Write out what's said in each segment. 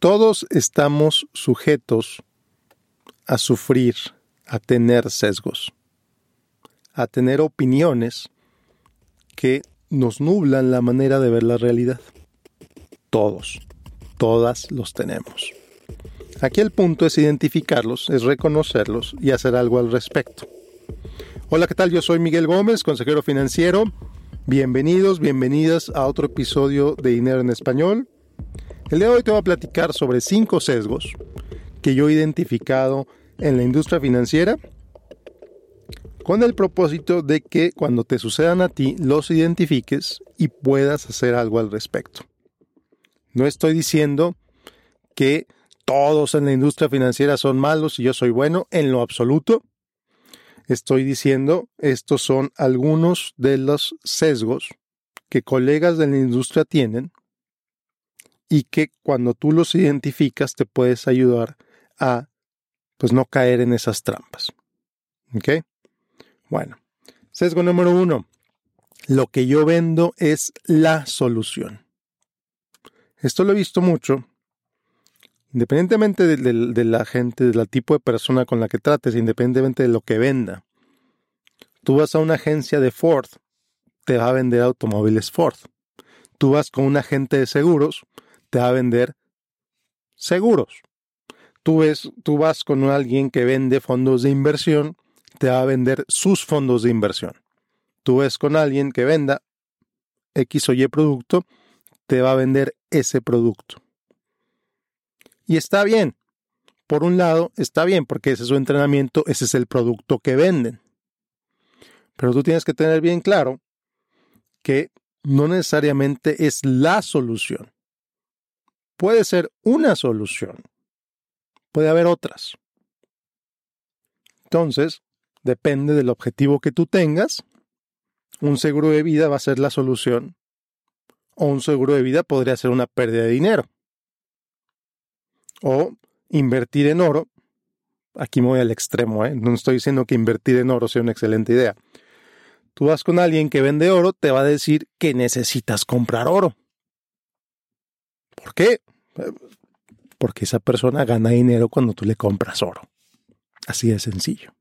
Todos estamos sujetos a sufrir, a tener sesgos, a tener opiniones que nos nublan la manera de ver la realidad. Todos, todas los tenemos. Aquí el punto es identificarlos, es reconocerlos y hacer algo al respecto. Hola, ¿qué tal? Yo soy Miguel Gómez, consejero financiero. Bienvenidos, bienvenidas a otro episodio de Dinero en Español. El día de hoy te voy a platicar sobre cinco sesgos que yo he identificado en la industria financiera con el propósito de que cuando te sucedan a ti los identifiques y puedas hacer algo al respecto. No estoy diciendo que todos en la industria financiera son malos y yo soy bueno, en lo absoluto. Estoy diciendo, estos son algunos de los sesgos que colegas de la industria tienen y que cuando tú los identificas te puedes ayudar a pues no caer en esas trampas. ¿Ok? Bueno, sesgo número uno. Lo que yo vendo es la solución. Esto lo he visto mucho Independientemente de, la gente, del tipo de persona con la que trates, independientemente de lo que venda, tú vas a una agencia de Ford, te va a vender automóviles Ford. Tú vas con un agente de seguros, te va a vender seguros. Tú, ves, tú vas con alguien que vende fondos de inversión, te va a vender sus fondos de inversión. Tú ves con alguien que venda X o Y producto, te va a vender ese producto. Y está bien. Por un lado, está bien porque ese es su entrenamiento, ese es el producto que venden. Pero tú tienes que tener bien claro que no necesariamente es la solución. Puede ser una solución. Puede haber otras. Entonces, depende del objetivo que tú tengas. Un seguro de vida va a ser la solución. O un seguro de vida podría ser una pérdida de dinero o invertir en oro. Aquí me voy al extremo, ¿eh? no estoy diciendo que invertir en oro sea una excelente idea. Tú vas con alguien que vende oro, te va a decir que necesitas comprar oro. ¿Por qué? Porque esa persona gana dinero cuando tú le compras oro. Así de sencillo.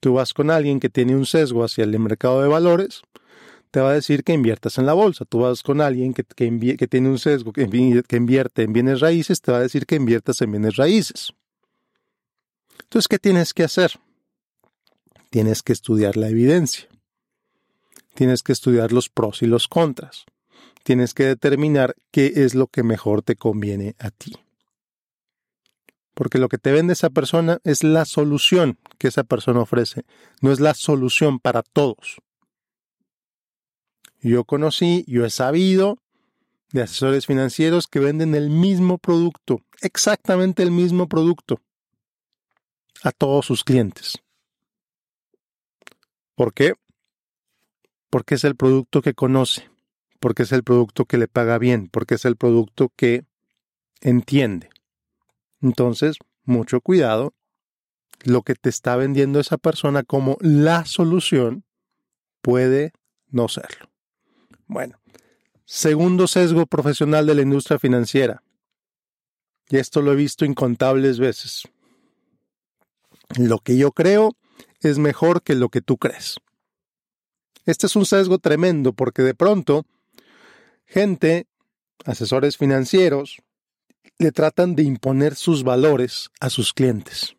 Tú vas con alguien que tiene un sesgo hacia el mercado de valores, te va a decir que inviertas en la bolsa. Tú vas con alguien que, tiene un sesgo, que, que invierte en bienes raíces, te va a decir que inviertas en bienes raíces. Entonces, ¿qué tienes que hacer? Tienes que estudiar la evidencia. Tienes que estudiar los pros y los contras. Tienes que determinar qué es lo que mejor te conviene a ti. Porque lo que te vende esa persona es la solución que esa persona ofrece, no es la solución para todos. Yo conocí, yo he sabido de asesores financieros que venden el mismo producto, exactamente el mismo producto, a todos sus clientes. ¿Por qué? Porque es el producto que conoce, porque es el producto que le paga bien, porque es el producto que entiende. Entonces, mucho cuidado, lo que te está vendiendo esa persona como la solución puede no serlo. Bueno, segundo sesgo profesional de la industria financiera. Y esto lo he visto incontables veces. Lo que yo creo es mejor que lo que tú crees. Este es un sesgo tremendo porque de pronto gente, asesores financieros, le tratan de imponer sus valores a sus clientes.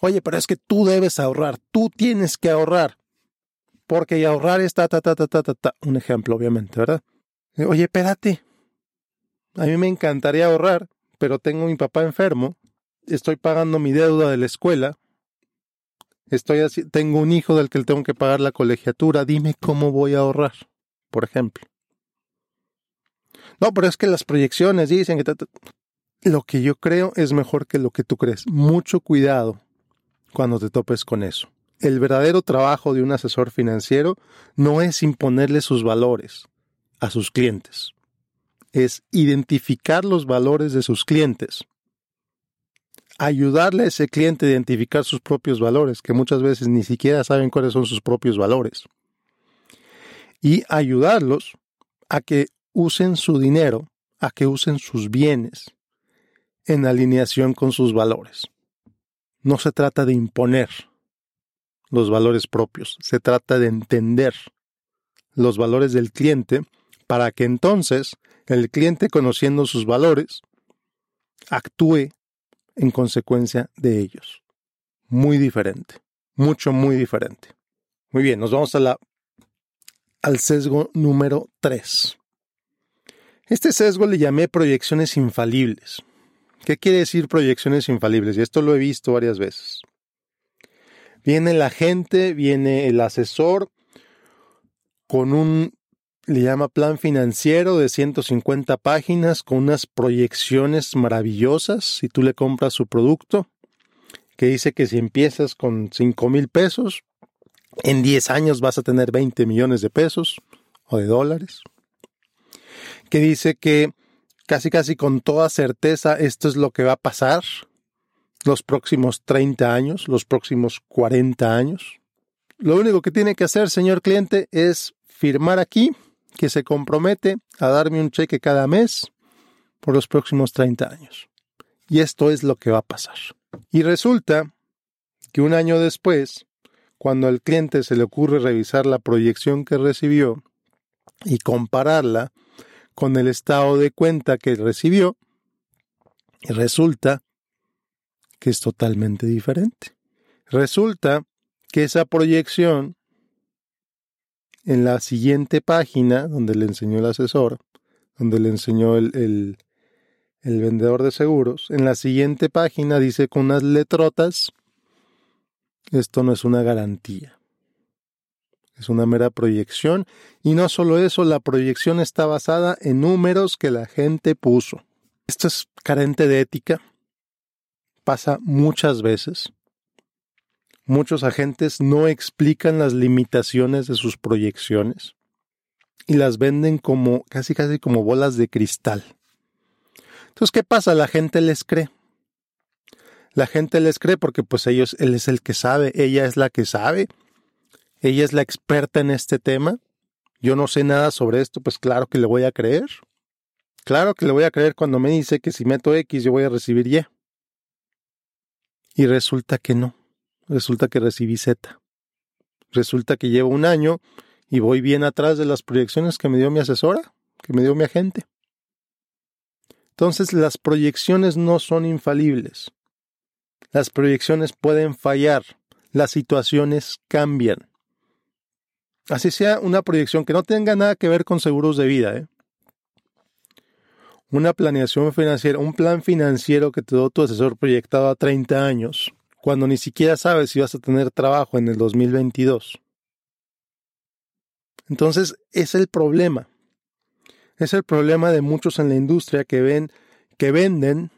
Oye, pero es que tú debes ahorrar, tú tienes que ahorrar porque ahorrar está, ta, ta, ta, ta, ta, ta. Un ejemplo, obviamente, ¿verdad? Oye, espérate. A mí me encantaría ahorrar, pero tengo a mi papá enfermo, estoy pagando mi deuda de la escuela, estoy así, tengo un hijo del que le tengo que pagar la colegiatura, dime cómo voy a ahorrar, por ejemplo. No, pero es que las proyecciones dicen que... Lo que yo creo es mejor que lo que tú crees. Mucho cuidado cuando te topes con eso. El verdadero trabajo de un asesor financiero no es imponerle sus valores a sus clientes, es identificar los valores de sus clientes, ayudarle a ese cliente a identificar sus propios valores, que muchas veces ni siquiera saben cuáles son sus propios valores, y ayudarlos a que usen su dinero, a que usen sus bienes en alineación con sus valores. No se trata de imponer los valores propios, se trata de entender los valores del cliente para que entonces el cliente, conociendo sus valores, actúe en consecuencia de ellos. Muy diferente, mucho, muy diferente. Muy bien, nos vamos a la, al sesgo número 3. Este sesgo le llamé proyecciones infalibles. ¿Qué quiere decir proyecciones infalibles? Y esto lo he visto varias veces. Viene la gente, viene el asesor con un, le llama plan financiero de 150 páginas, con unas proyecciones maravillosas, si tú le compras su producto, que dice que si empiezas con 5 mil pesos, en 10 años vas a tener 20 millones de pesos o de dólares que dice que casi casi con toda certeza esto es lo que va a pasar los próximos 30 años, los próximos 40 años. Lo único que tiene que hacer, señor cliente, es firmar aquí que se compromete a darme un cheque cada mes por los próximos 30 años. Y esto es lo que va a pasar. Y resulta que un año después, cuando al cliente se le ocurre revisar la proyección que recibió y compararla con el estado de cuenta que recibió y resulta que es totalmente diferente. Resulta que esa proyección en la siguiente página donde le enseñó el asesor, donde le enseñó el, el, vendedor de seguros, en la siguiente página dice con unas letrotas, esto no es una garantía es una mera proyección y no solo eso, la proyección está basada en números que la gente puso. Esto es carente de ética, pasa muchas veces. Muchos agentes no explican las limitaciones de sus proyecciones y las venden como casi casi como bolas de cristal. Entonces, ¿qué pasa? La gente les cree. La gente les cree porque pues ellos, él es el que sabe, ella es la que sabe ella es la experta en este tema, yo no sé nada sobre esto, pues claro que le voy a creer. Claro que le voy a creer cuando me dice que si meto X yo voy a recibir Y. Y resulta que no, resulta que recibí Z. Resulta que llevo un año y voy bien atrás de las proyecciones que me dio mi asesora, que me dio mi agente. Entonces las proyecciones no son infalibles. Las proyecciones pueden fallar, las situaciones cambian. Así sea una proyección que no tenga nada que ver con seguros de vida, ¿eh? Una planeación financiera, un plan financiero que te dio tu asesor proyectado a 30 años, cuando ni siquiera sabes si vas a tener trabajo en el 2022. Entonces, es el problema. Es el problema de muchos en la industria que ven, que venden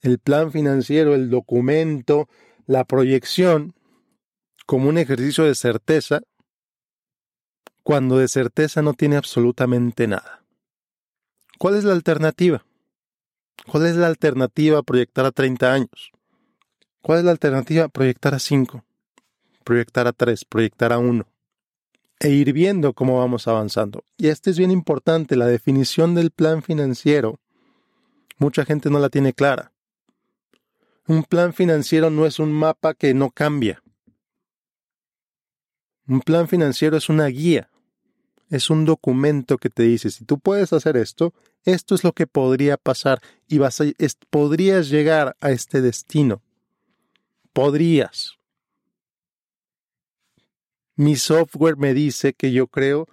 el plan financiero, el documento, la proyección como un ejercicio de certeza cuando de certeza no tiene absolutamente nada. ¿Cuál es la alternativa? ¿Cuál es la alternativa a proyectar a 30 años? ¿Cuál es la alternativa proyectar a 5? Proyectar a 3, proyectar a 1. E ir viendo cómo vamos avanzando. Y esto es bien importante, la definición del plan financiero. Mucha gente no la tiene clara. Un plan financiero no es un mapa que no cambia. Un plan financiero es una guía, es un documento que te dice, si tú puedes hacer esto, esto es lo que podría pasar y vas a, podrías llegar a este destino. Podrías. Mi software me dice que yo creo,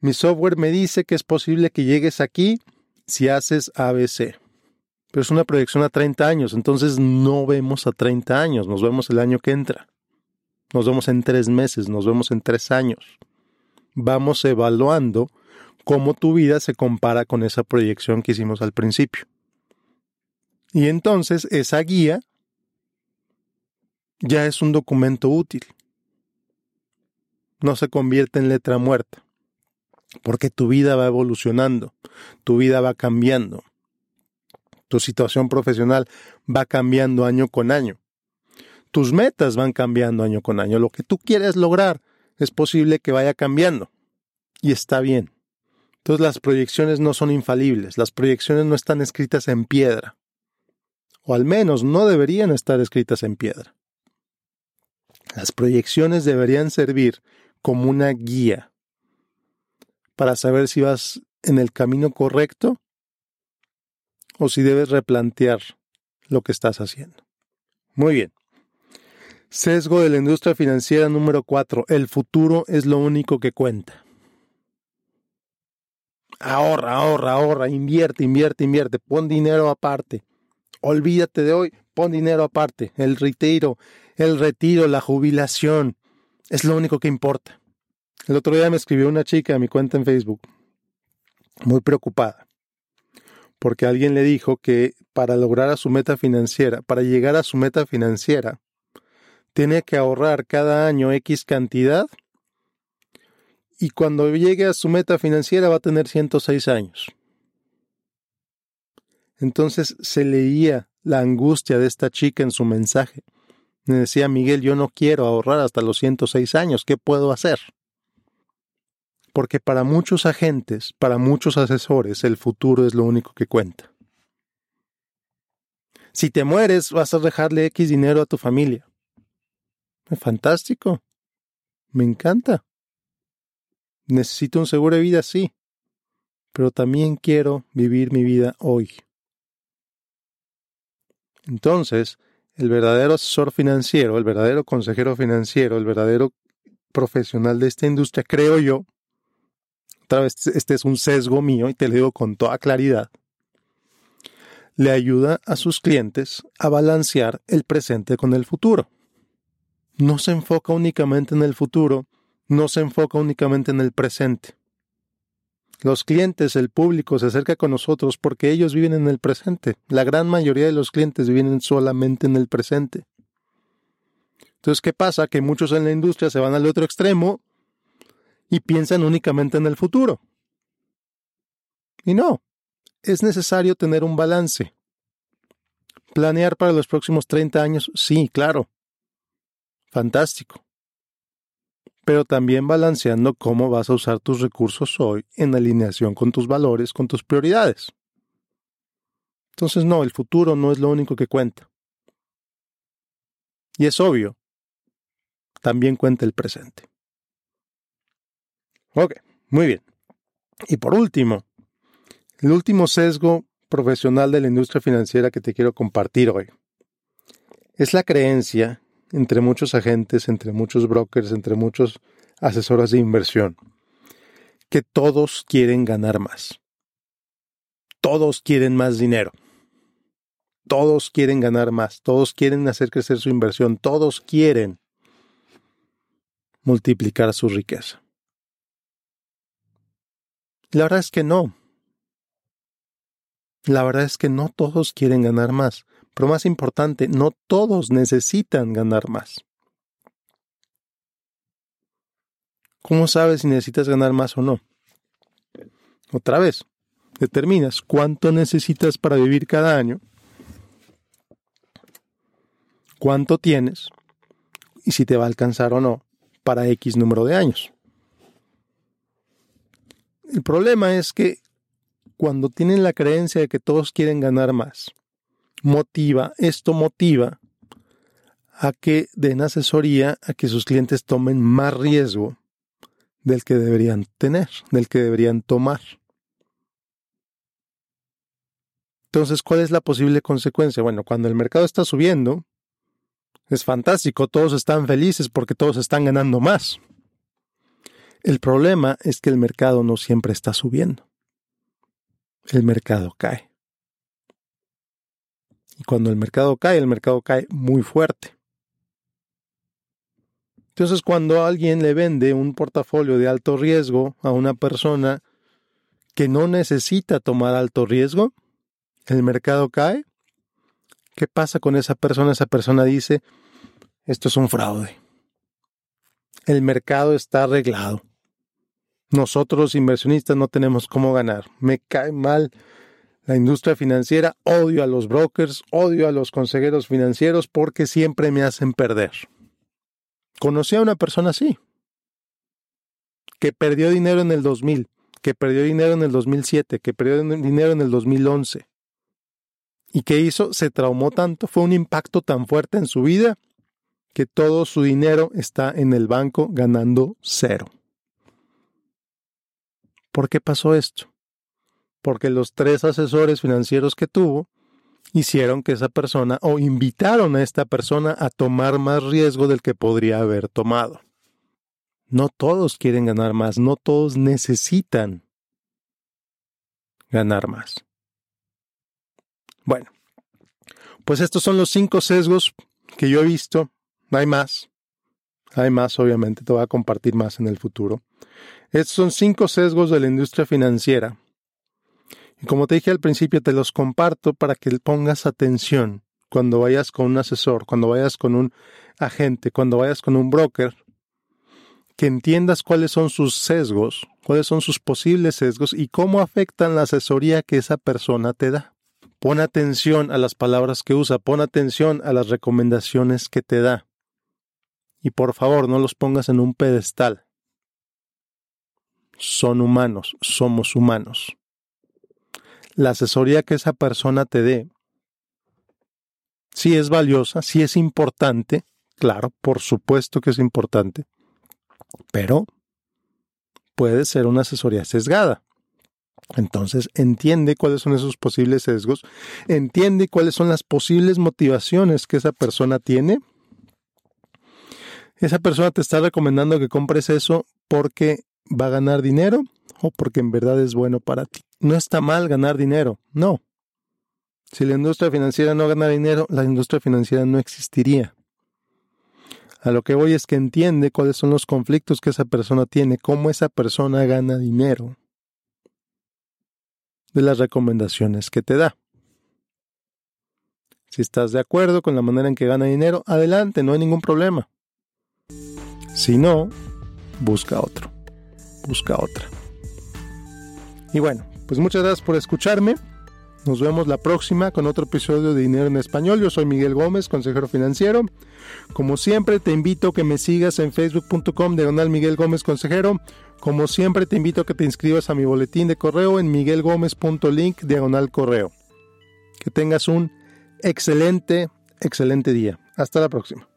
mi software me dice que es posible que llegues aquí si haces ABC. Pero es una proyección a 30 años, entonces no vemos a 30 años, nos vemos el año que entra. Nos vemos en tres meses, nos vemos en tres años vamos evaluando cómo tu vida se compara con esa proyección que hicimos al principio. Y entonces esa guía ya es un documento útil. No se convierte en letra muerta, porque tu vida va evolucionando, tu vida va cambiando, tu situación profesional va cambiando año con año, tus metas van cambiando año con año, lo que tú quieres lograr es posible que vaya cambiando. Y está bien. Entonces las proyecciones no son infalibles, las proyecciones no están escritas en piedra. o al menos no deberían estar escritas en piedra. Las proyecciones deberían servir como una guía para saber si vas en el camino correcto o si debes replantear lo que estás haciendo. Muy bien. Sesgo de la industria financiera número 4. El futuro es lo único que cuenta. Ahorra, ahorra, ahorra, invierte, invierte, invierte, pon dinero aparte. Olvídate de hoy, pon dinero aparte. El retiro, el retiro, la jubilación, es lo único que importa. El otro día me escribió una chica a mi cuenta en Facebook, muy preocupada, porque alguien le dijo que para lograr a su meta financiera, para llegar a su meta financiera, tiene que ahorrar cada año X cantidad y cuando llegue a su meta financiera va a tener 106 años. Entonces se leía la angustia de esta chica en su mensaje. Me decía Miguel, yo no quiero ahorrar hasta los 106 años, ¿qué puedo hacer? Porque para muchos agentes, para muchos asesores, el futuro es lo único que cuenta. Si te mueres, vas a dejarle X dinero a tu familia. Fantástico. Me encanta. Necesito un seguro de vida, sí, pero también quiero vivir mi vida hoy. Entonces, el verdadero asesor financiero, el verdadero consejero financiero, el verdadero profesional de esta industria, creo yo, otra vez este es un sesgo mío y te lo digo con toda claridad, le ayuda a sus clientes a balancear el presente con el futuro. No se enfoca únicamente en el futuro, no se enfoca únicamente en el presente. Los clientes, el público se acerca con nosotros porque ellos viven en el presente. La gran mayoría de los clientes viven solamente en el presente. Entonces, ¿qué pasa? Que muchos en la industria se van al otro extremo y piensan únicamente en el futuro. Y no, es necesario tener un balance. ¿Planear para los próximos 30 años? Sí, claro. Fantástico pero también balanceando cómo vas a usar tus recursos hoy en alineación con tus valores, con tus prioridades. Entonces, no, el futuro no es lo único que cuenta. Y es obvio, también cuenta el presente. Ok, muy bien. Y por último, el último sesgo profesional de la industria financiera que te quiero compartir hoy es la creencia entre muchos agentes, entre muchos brokers, entre muchos asesores de inversión, que todos quieren ganar más. Todos quieren más dinero. Todos quieren ganar más. Todos quieren hacer crecer su inversión. Todos quieren multiplicar su riqueza. La verdad es que no. La verdad es que no todos quieren ganar más. Pero más importante, no todos necesitan ganar más. ¿Cómo sabes si necesitas ganar más o no? Otra vez, determinas cuánto necesitas para vivir cada año, cuánto tienes y si te va a alcanzar o no para X número de años. El problema es que cuando tienen la creencia de que todos quieren ganar más, motiva, esto motiva a que den asesoría, a que sus clientes tomen más riesgo del que deberían tener, del que deberían tomar. Entonces, ¿cuál es la posible consecuencia? Bueno, cuando el mercado está subiendo, es fantástico, todos están felices porque todos están ganando más. El problema es que el mercado no siempre está subiendo. El mercado cae. Y cuando el mercado cae, el mercado cae muy fuerte. Entonces, cuando alguien le vende un portafolio de alto riesgo a una persona que no necesita tomar alto riesgo, el mercado cae. ¿Qué pasa con esa persona? Esa persona dice, esto es un fraude. El mercado está arreglado. Nosotros inversionistas no tenemos cómo ganar. Me cae mal la industria financiera, odio a los brokers, odio a los consejeros financieros porque siempre me hacen perder. Conocí a una persona así, que perdió dinero en el 2000, que perdió dinero en el 2007, que perdió dinero en el 2011. ¿Y qué hizo? Se traumó tanto, fue un impacto tan fuerte en su vida que todo su dinero está en el banco ganando cero. ¿Por qué pasó esto? Porque los tres asesores financieros que tuvo hicieron que esa persona o invitaron a esta persona a tomar más riesgo del que podría haber tomado. No todos quieren ganar más, no todos necesitan ganar más. Bueno, pues estos son los cinco sesgos que yo he visto. Hay más. Hay más, obviamente, te voy a compartir más en el futuro. Estos son cinco sesgos de la industria financiera. Y como te dije al principio, te los comparto para que pongas atención cuando vayas con un asesor, cuando vayas con un agente, cuando vayas con un broker, que entiendas cuáles son sus sesgos, cuáles son sus posibles sesgos y cómo afectan la asesoría que esa persona te da. Pon atención a las palabras que usa, pon atención a las recomendaciones que te da. Y por favor, no los pongas en un pedestal. Son humanos, somos humanos. La asesoría que esa persona te dé, sí es valiosa, sí es importante, claro, por supuesto que es importante, pero puede ser una asesoría sesgada. Entonces, entiende cuáles son esos posibles sesgos, entiende cuáles son las posibles motivaciones que esa persona tiene. Esa persona te está recomendando que compres eso porque va a ganar dinero o porque en verdad es bueno para ti. No está mal ganar dinero, no. Si la industria financiera no gana dinero, la industria financiera no existiría. A lo que voy es que entiende cuáles son los conflictos que esa persona tiene, cómo esa persona gana dinero de las recomendaciones que te da. Si estás de acuerdo con la manera en que gana dinero, adelante, no hay ningún problema. Si no, busca otro. Busca otra. Y bueno, pues muchas gracias por escucharme. Nos vemos la próxima con otro episodio de Dinero en Español. Yo soy Miguel Gómez, consejero financiero. Como siempre, te invito a que me sigas en facebook.com diagonal Miguel Gómez Consejero. Como siempre, te invito a que te inscribas a mi boletín de correo en miguelgomez.link diagonal correo. Que tengas un excelente, excelente día. Hasta la próxima.